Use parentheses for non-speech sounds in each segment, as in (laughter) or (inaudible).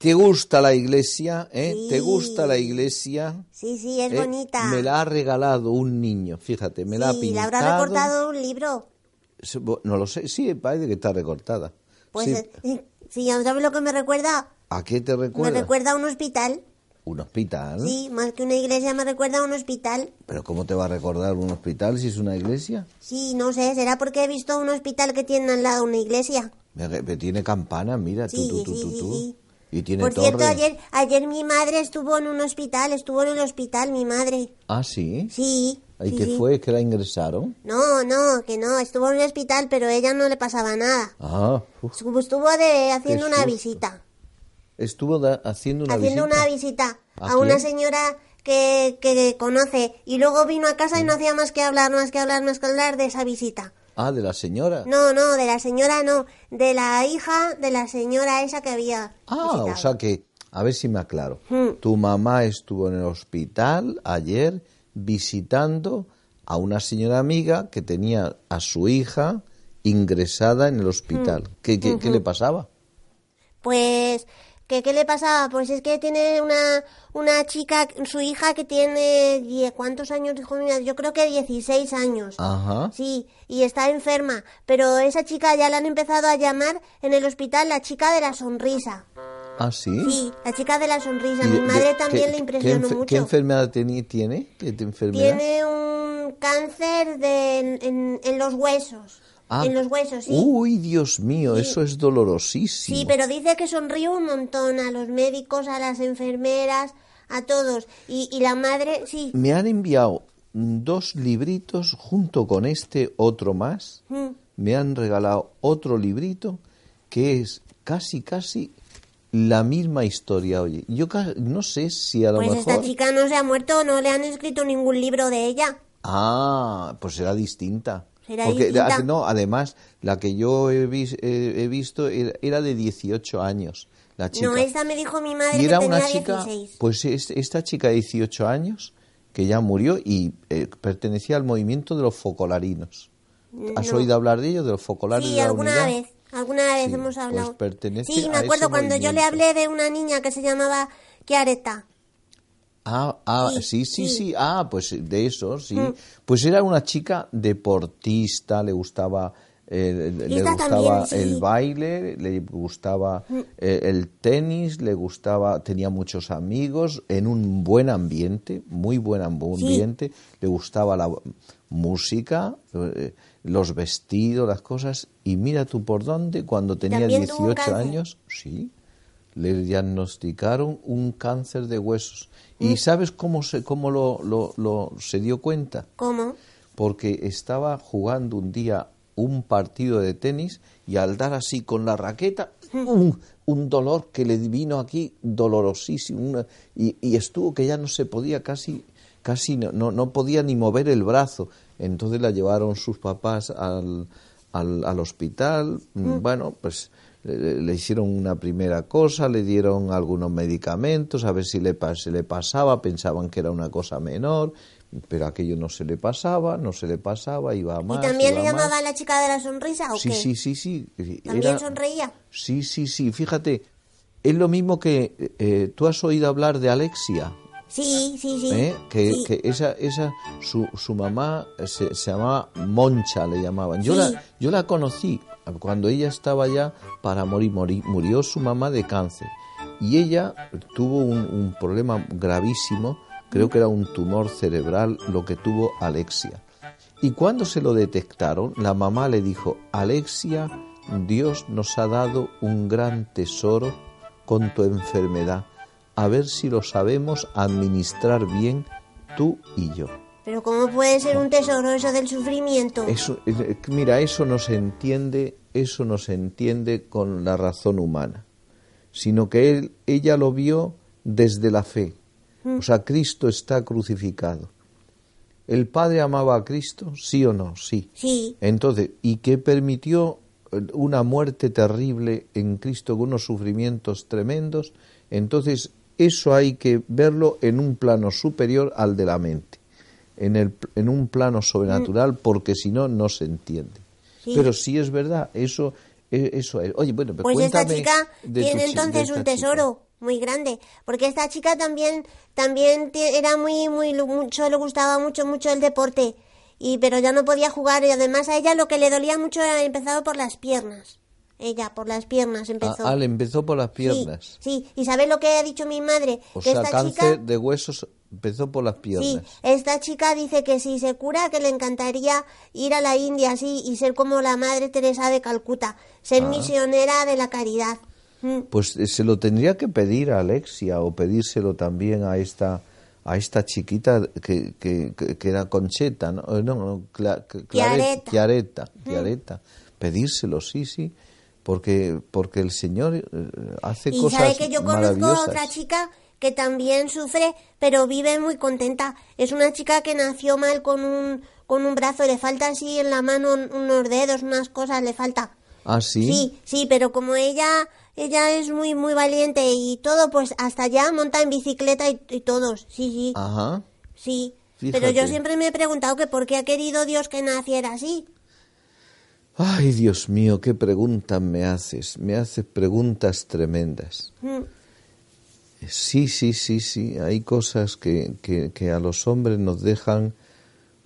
¿Te gusta la iglesia? ¿Eh? ¿Te gusta la iglesia? Sí, sí, es Eh, bonita. Me la ha regalado un niño, fíjate, me la ha pintado. le habrá recortado un libro. No lo sé, sí, parece que está recortada. Pues Sí. eh, (laughs) sí, ¿sabes lo que me recuerda? ¿A qué te recuerda? Me recuerda a un hospital. Un hospital. Sí, más que una iglesia me recuerda a un hospital. ¿Pero cómo te va a recordar un hospital si es una iglesia? Sí, no sé, será porque he visto un hospital que tiene al lado una iglesia. Tiene campana, mira, tú, Sí, tú, tú, sí, tú, sí, tú. Y tiene Por torre. cierto, ayer, ayer mi madre estuvo en un hospital, estuvo en el hospital mi madre. Ah, sí. Sí. ¿Y sí, qué sí. fue? ¿Que la ingresaron? No, no, que no, estuvo en el hospital, pero ella no le pasaba nada. Ah, uf. Estuvo de, haciendo una visita. estuvo da- haciendo una haciendo visita. una visita ¿A a una quién? señora que, que conoce y luego vino a casa y no hacía más que hablar, más que hablar, más que hablar de esa visita. Ah, de la señora. No, no, de la señora no, de la hija de la señora esa que había ah, visitado. o sea que, a ver si me aclaro. Hmm. Tu mamá estuvo en el hospital ayer visitando a una señora amiga que tenía a su hija ingresada en el hospital. Hmm. ¿Qué, qué- qué le pasaba? Pues, ¿qué, ¿qué le pasaba? Pues es que tiene una, una chica, su hija que tiene, die- ¿cuántos años, mío? Yo creo que 16 años. Ajá. Sí, y está enferma, pero esa chica ya la han empezado a llamar en el hospital la chica de la sonrisa. Ah, sí. Sí, la chica de la sonrisa. ¿Y Mi madre también qué- le impresionó mucho. ¿Qué enfermedad teni- tiene? ¿Qué enfermedad? Tiene un cáncer de, en, en- en los huesos. Ah. En los huesos, sí. Uy, Dios mío, Sí. eso es dolorosísimo. Sí, pero dice que sonríe un montón a los médicos, a las enfermeras, a todos. Y, y la madre, sí. Me han enviado dos libritos junto con este otro más. Mm. Me han regalado otro librito que es casi, casi la misma historia. Oye, yo no sé si a lo Pues mejor... esta chica no se ha muerto, no le han escrito ningún libro de ella. Ah, pues será distinta. Porque, distinta. no, además, la que yo he, vis- eh, he visto era, era de 18 años, la chica. No, esta me dijo mi madre y era tenía una chica, 16. pues es- esta chica de 18 años, que ya murió y eh, pertenecía al movimiento de los focolarinos. ¿Has No. oído hablar de ellos, de los focolares Sí, de la alguna unidad? vez, alguna vez Sí, hemos pues hablado. pertenece sí, me acuerdo cuando yo le hablé de una niña que se llamaba Chiareta. Ah, ah, sí, Sí, sí, ah, pues de eso, sí. Mm. Pues era una chica deportista, le gustaba, eh, le gustaba también, sí. Mm. el baile, le gustaba eh, el tenis, le gustaba, tenía muchos amigos, en un buen ambiente, muy buen amb- Sí. ambiente, le gustaba la música, eh, los vestidos, las cosas, y mira tú por dónde, cuando tenía También tuvo 18 cáncer. años, sí, le diagnosticaron un cáncer de huesos. Mm. ¿Y sabes cómo se, cómo lo, lo- lo- se dio cuenta? ¿Cómo? Porque estaba jugando un día un partido de tenis y al dar así con la raqueta, un, un dolor que le vino aquí dolorosísimo. una- y, y estuvo que ya no se podía casi, casi no, no, no podía ni mover el brazo. Entonces la llevaron sus papás al, al, al hospital. Bueno, pues le, le hicieron una primera cosa, le dieron algunos medicamentos, a ver si le, le pasaba, pensaban que era una cosa menor, pero aquello no se le pasaba, no se le pasaba, iba a más. ¿Y también le a más. llamaban la chica de la sonrisa o Sí, qué? sí, sí, sí. ¿También Era- sonreía? Sí, sí, sí. Fíjate, es lo mismo que eh, tú has oído hablar de Alexia. Sí, sí, sí. ¿eh? Que, Sí. que esa, esa su, su mamá se, se llamaba Moncha, le llamaban. Yo, Sí. la, yo la conocí cuando ella estaba ya para morir. Murió su mamá de cáncer. Y ella tuvo un problema gravísimo, creo que era un tumor cerebral, lo que tuvo Alexia. Y cuando se lo detectaron, la mamá le dijo, Alexia, Dios nos ha dado un gran tesoro con tu enfermedad. A ver si lo sabemos administrar bien tú y yo. Pero ¿cómo puede ser un tesoro eso del sufrimiento? Eso, eh, mira, eso no se entiende, eso no se entiende con la razón humana, sino que él, ella lo vio desde la fe. O sea, Cristo está crucificado. ¿El Padre amaba a Cristo? ¿Sí o no? Sí. Sí. Entonces, ¿y qué permitió eh, una muerte terrible en Cristo con unos sufrimientos tremendos? Entonces, eso hay que verlo en un plano superior al de la mente, en, el, en un plano sobrenatural, porque si no, no se entiende. Sí. Pero sí es verdad, eso, eh, eso es. Oye, bueno, pero Pues esta cuéntame chica de tu tiene entonces esta un chica. tesoro. muy grande, porque esta chica también también era muy muy mucho le gustaba mucho mucho el deporte y pero ya no podía jugar y además a ella lo que le dolía mucho era empezado por las piernas. Ella por las piernas Ah, empezó. ah, le empezó por las Sí, piernas. Sí, y ¿sabes lo que ha dicho mi madre? O que sea, esta cáncer chica de huesos empezó por las Sí, piernas. esta chica dice que si se cura, que le encantaría ir a la India así y ser como la Madre Teresa de Calcuta, ser Ah. misionera de la caridad. Mm. Pues eh, se lo tendría que pedir a Alexia o pedírselo también a esta a esta chiquita que, que, era Concheta, ¿no? Eh, No, no, Cla- Cla- Claret- Chiaretta. Chiaretta, Chiaretta. Pedírselo, sí, sí, porque porque el Señor eh, hace Y cosas sabe que yo conozco maravillosas. otra chica que también sufre, pero vive muy contenta. Es una chica que nació mal con un, con un brazo, le falta así en la mano un- unos dedos, unas cosas, le falta. Ah, sí. Sí, sí, pero como ella ella es muy muy valiente y todo, pues hasta ya monta en bicicleta y, y todos. Sí, sí. Ajá. Sí, Fíjate. pero yo siempre me he preguntado que por qué ha querido Dios que naciera así. Ay, Dios mío, qué preguntas me haces. Me haces preguntas tremendas. Mm, Sí, sí, sí, sí. Hay cosas que, que, que a los hombres nos dejan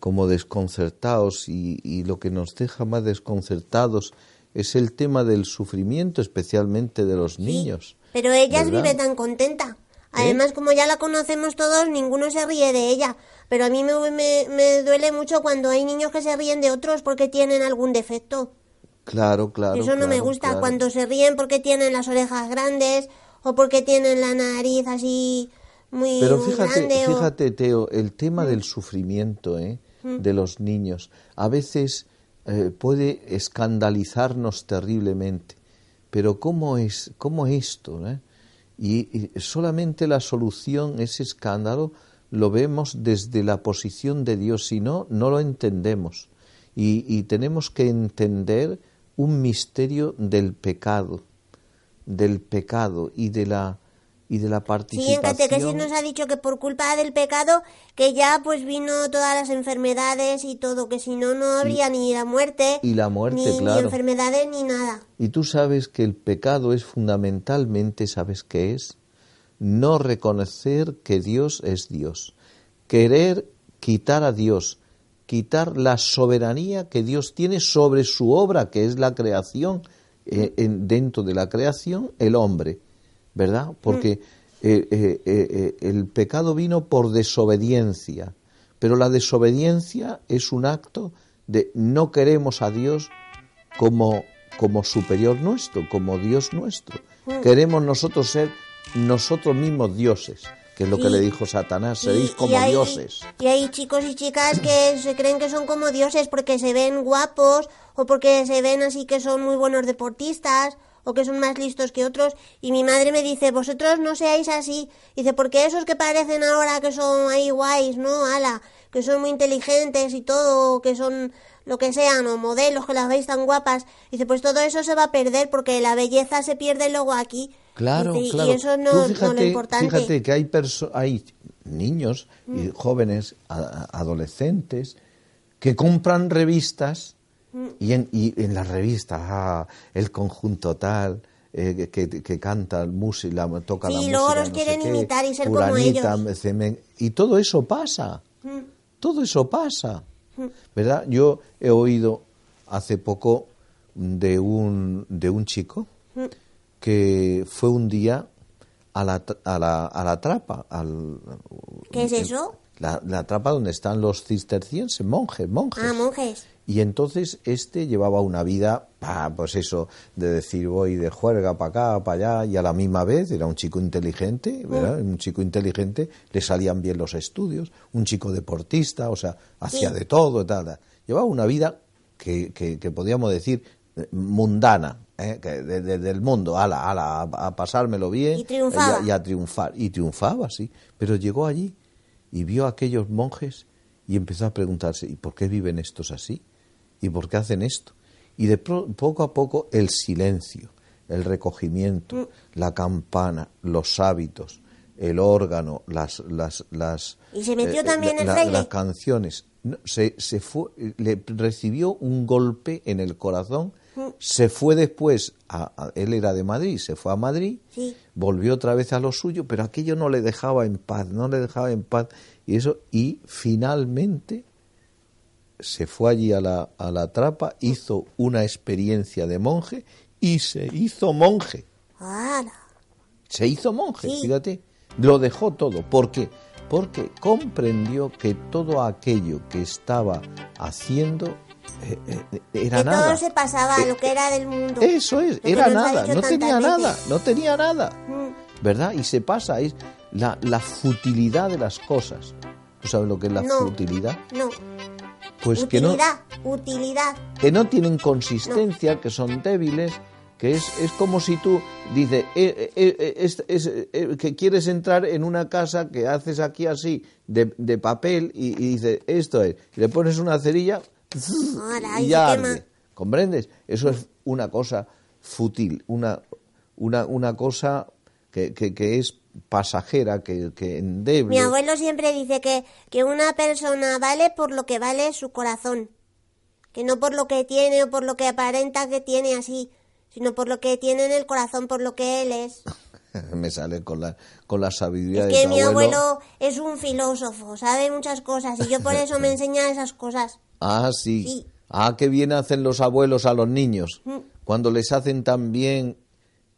como desconcertados y, y lo que nos deja más desconcertados es el tema del sufrimiento, especialmente de los sí, niños. Pero ella vive tan contenta. Además, como ya la conocemos todos, ninguno se ríe de ella. Pero a mí me, me, me duele mucho cuando hay niños que se ríen de otros porque tienen algún defecto. Claro, claro. Eso no me gusta. claro. Cuando se ríen porque tienen las orejas grandes o porque tienen la nariz así muy, Pero fíjate, grande. o- Mm. fíjate, Teo, el tema del sufrimiento ¿eh? de los niños a veces eh, puede escandalizarnos terriblemente. Pero ¿cómo es, cómo esto? eh? Y, y solamente la solución, ese escándalo, lo vemos desde la posición de Dios, si no, no lo entendemos. Y, y tenemos que entender un misterio del pecado, del pecado y de la y de la Sí, en participación. catequesis nos ha dicho que por culpa del pecado que ya pues vino todas las enfermedades y todo, que si no no habría ni la muerte, Y la muerte, ni, ni claro. enfermedades ni nada. Y tú sabes que el pecado es fundamentalmente, ¿sabes qué es? No reconocer que Dios es Dios. Querer quitar a Dios, quitar la soberanía que Dios tiene sobre su obra, que es la creación, eh, en- dentro de la creación, el hombre, ¿verdad? Porque eh, eh, eh, el pecado vino por desobediencia, pero la desobediencia es un acto de no queremos a Dios como, como superior nuestro, como Dios nuestro. Queremos nosotros ser nosotros mismos dioses, que es lo que Sí. le dijo Satanás, seréis Y- como y hay, dioses. Y hay chicos y chicas que se creen que son como dioses porque se ven guapos o porque se ven así que son muy buenos deportistas o que son más listos que otros. Y mi madre me dice, vosotros no seáis así. Dice, porque esos que parecen ahora que son ahí guays, ¿no? Ala, que son muy inteligentes y todo, que son lo que sean, o modelos que las veis tan guapas. Dice, pues todo eso se va a perder porque la belleza se pierde luego aquí. Claro, y- claro. Y eso no, Tú no fíjate, lo importante. fíjate que hay, perso- hay niños y jóvenes, a- adolescentes, que compran revistas y, en, y en las revistas, ah, el conjunto tal, eh, que, que canta música, toca Sí, la y música. luego los no quieren qué, imitar y ser como fulanita, ellos. y todo eso pasa. Mm. Todo eso pasa. ¿Verdad? Yo he oído hace poco de un, de un chico Mm. Que fue un día a la, a la, a la trapa. Al, ¿Qué es eso? La, la trapa donde están los cistercienses, monjes, monjes. Ah, monjes. Y entonces este llevaba una vida, ah, pues eso, de decir voy de juerga para acá, para allá, y a la misma vez era un chico inteligente, ¿verdad? Un chico inteligente, le salían bien los estudios, un chico deportista, o sea, hacía Sí. de todo y tal. tal. Llevaba una vida que, que, que podríamos decir mundana, ¿eh? que de- de- del mundo, ala, ala, a, a pasármelo bien Y triunfaba. y a, y a triunfar. Y triunfaba, sí. Pero llegó allí y vio a aquellos monjes y empezó a preguntarse, ¿y por qué viven estos así? ¿Y por qué hacen esto? Y de pro- poco a poco el silencio, el recogimiento, Mm. la campana, los hábitos, el órgano, las... las, las ¿Y se metió eh, también la- el la- fraile? Las canciones. No, se, se fue, le recibió un golpe en el corazón Se fue después, a, a- él era de Madrid, se fue a Madrid, Sí. volvió otra vez a lo suyo, pero aquello no le dejaba en paz, no le dejaba en paz. Y eso, y finalmente se fue allí a la, a la trapa, hizo una experiencia de monje y se hizo monje. ¡Hala! Se hizo monje, Sí. fíjate. Lo dejó todo. ¿Por qué? Porque comprendió que todo aquello que estaba haciendo era que nada. todo se pasaba, Eh, lo que era del mundo. Eso es, era nada, no tenía veces. nada, no tenía nada. Mm, ¿Verdad? Y se pasa, es la, la futilidad de las cosas. ¿Tú sabes lo que es la No. futilidad? No, Pues que no, utilidad, utilidad. que no tienen consistencia, que son débiles, que es, es como si tú dices eh, eh, eh, es- es, eh, que quieres entrar en una casa que haces aquí así de, de papel y, y dices esto es, y le pones una cerilla Ahora, y ya arde. ¿Comprendes? Eso es una cosa fútil, una, una, una cosa que, que, que es pasajera, que, que endeble. Mi abuelo siempre dice que, que una persona vale por lo que vale su corazón. Que no por lo que tiene o por lo que aparenta que tiene así, sino por lo que tiene en el corazón, por lo que él es. (laughs) Me sale con la, con la sabiduría Es de que mi abuelo. abuelo es un filósofo, sabe muchas cosas y yo por (laughs) eso me enseña esas cosas. Ah, sí. Sí. Ah, qué bien hacen los abuelos a los niños. Mm. Cuando les hacen también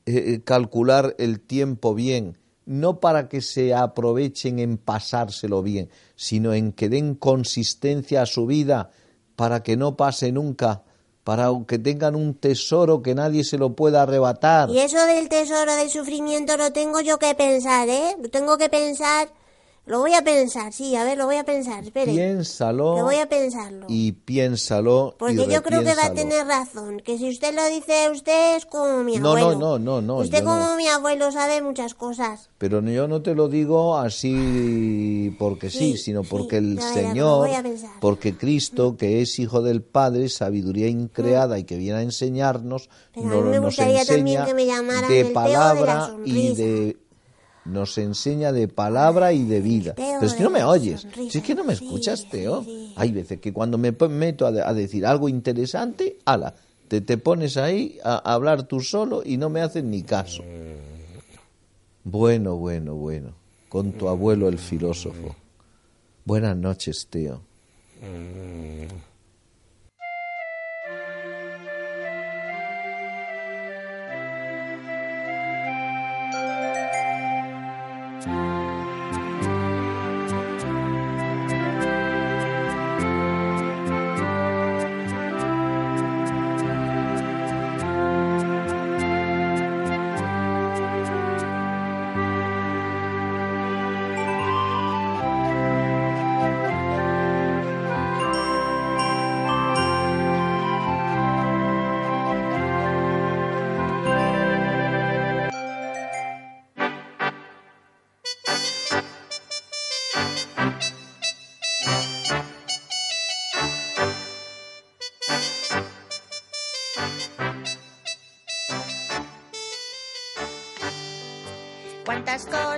eh, calcular el tiempo bien. No para que se aprovechen en pasárselo bien, sino en que den consistencia a su vida para que no pase nunca, para que tengan un tesoro que nadie se lo pueda arrebatar. Y eso del tesoro del sufrimiento lo tengo yo que pensar, ¿eh? Lo tengo que pensar. Lo voy a pensar, sí, a ver, lo voy a pensar, espere. Piénsalo Que voy a pensarlo. y piénsalo. y Porque yo creo que va a tener razón. Que si usted lo dice, usted es como mi No, abuelo. no, no, no, no, Usted como no. mi abuelo sabe muchas cosas. Pero yo no te lo digo así porque sí, Sí, sino sí, porque el ya verá, lo Señor, a porque Cristo, que es Hijo del Padre, sabiduría increada y que viene a enseñarnos, Pero a nos, mí me nos gustaría también enseña que me de el palabra y de nos enseña de palabra y de vida. Pero es que no me oyes, si es que no me escuchas, Teo. Hay veces que cuando me meto a, de- a decir algo interesante, ala, te, te pones ahí a, a hablar tú solo y no me haces ni caso. Bueno, bueno, bueno. Con tu abuelo el filósofo. Buenas noches, Teo.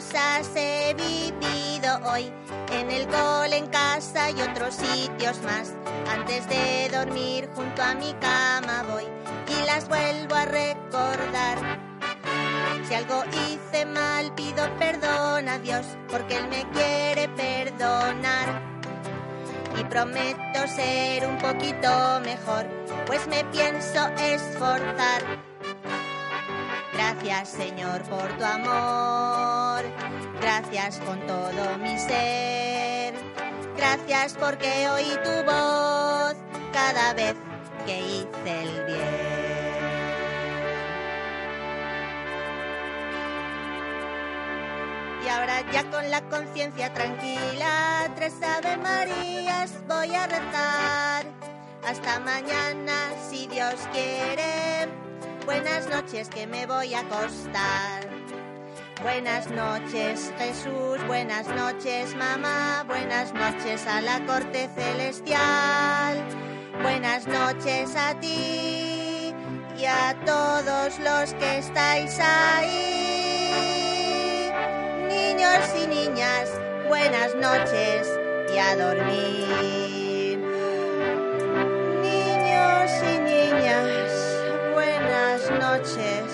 Cosas he vivido hoy, en el cole, en casa y otros sitios más. Antes de dormir junto a mi cama voy y las vuelvo a recordar. Si algo hice mal pido perdón a Dios porque Él me quiere perdonar. Y prometo ser un poquito mejor, pues me pienso esforzar. Gracias Señor por tu amor, gracias con todo mi ser, gracias porque oí tu voz cada vez que hice el bien. Y ahora ya con la conciencia tranquila, tres Ave Marías voy a rezar. Hasta mañana, si Dios quiere. Buenas noches que me voy a acostar. Buenas noches Jesús, buenas noches mamá, buenas noches a la corte celestial. Buenas noches a ti y a todos los que estáis ahí. Niños y niñas, buenas noches y a dormir. noches.